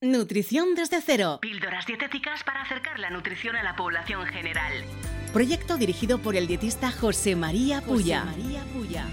Nutrición desde cero. Píldoras dietéticas para acercar la nutrición a la población general. Proyecto dirigido por el dietista José María Puya. José María Puya.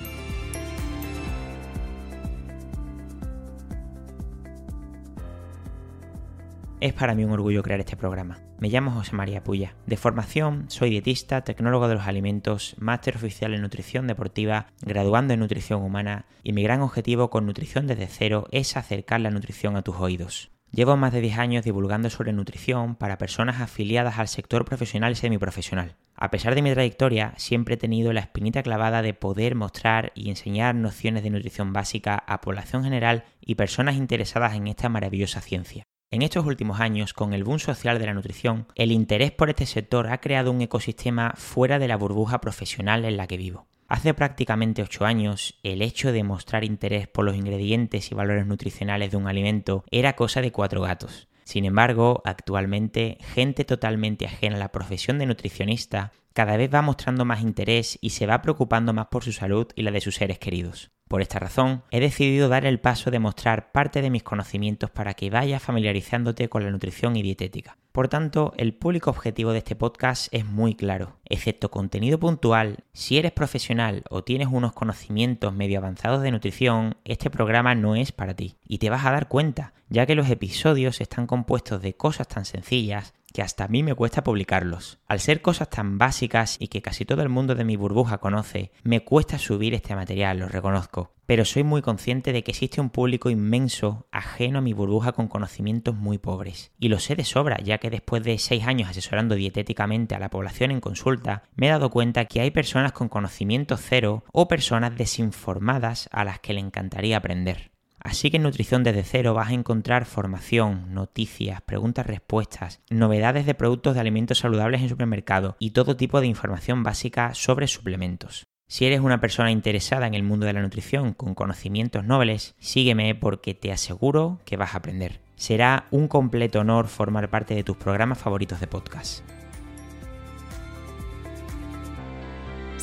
Es para mí un orgullo crear este programa. Me llamo José María Puya. De formación, soy dietista, tecnólogo de los alimentos, máster oficial en nutrición deportiva, graduando en nutrición humana y mi gran objetivo con Nutrición desde cero es acercar la nutrición a tus oídos. Llevo más de 10 años divulgando sobre nutrición para personas afiliadas al sector profesional y semiprofesional. A pesar de mi trayectoria, siempre he tenido la espinita clavada de poder mostrar y enseñar nociones de nutrición básica a población general y personas interesadas en esta maravillosa ciencia. En estos últimos años, con el boom social de la nutrición, el interés por este sector ha creado un ecosistema fuera de la burbuja profesional en la que vivo. Hace prácticamente 8 años, el hecho de mostrar interés por los ingredientes y valores nutricionales de un alimento era cosa de cuatro gatos. Sin embargo, actualmente, gente totalmente ajena a la profesión de nutricionista cada vez va mostrando más interés y se va preocupando más por su salud y la de sus seres queridos. Por esta razón, he decidido dar el paso de mostrar parte de mis conocimientos para que vayas familiarizándote con la nutrición y dietética. Por tanto, el público objetivo de este podcast es muy claro. Excepto contenido puntual, si eres profesional o tienes unos conocimientos medio avanzados de nutrición, este programa no es para ti. Y te vas a dar cuenta, ya que los episodios están compuestos de cosas tan sencillas que hasta a mí me cuesta publicarlos. Al ser cosas tan básicas y que casi todo el mundo de mi burbuja conoce, me cuesta subir este material, lo reconozco. Pero soy muy consciente de que existe un público inmenso ajeno a mi burbuja con conocimientos muy pobres. Y lo sé de sobra, ya que después de 6 años asesorando dietéticamente a la población en consulta, me he dado cuenta que hay personas con conocimiento cero o personas desinformadas a las que le encantaría aprender. Así que en Nutrición desde cero vas a encontrar formación, noticias, preguntas-respuestas, novedades de productos de alimentos saludables en supermercado y todo tipo de información básica sobre suplementos. Si eres una persona interesada en el mundo de la nutrición con conocimientos nobles, sígueme porque te aseguro que vas a aprender. Será un completo honor formar parte de tus programas favoritos de podcast.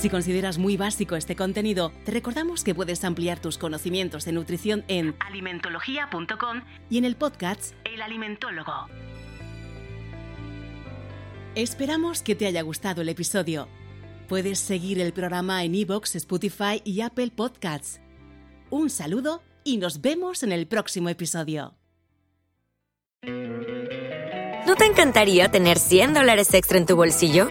Si consideras muy básico este contenido, te recordamos que puedes ampliar tus conocimientos de nutrición en alimentología.com y en el podcast El Alimentólogo. Esperamos que te haya gustado el episodio. Puedes seguir el programa en iVoox, Spotify y Apple Podcasts. Un saludo y nos vemos en el próximo episodio. ¿No te encantaría tener 100 dólares extra en tu bolsillo?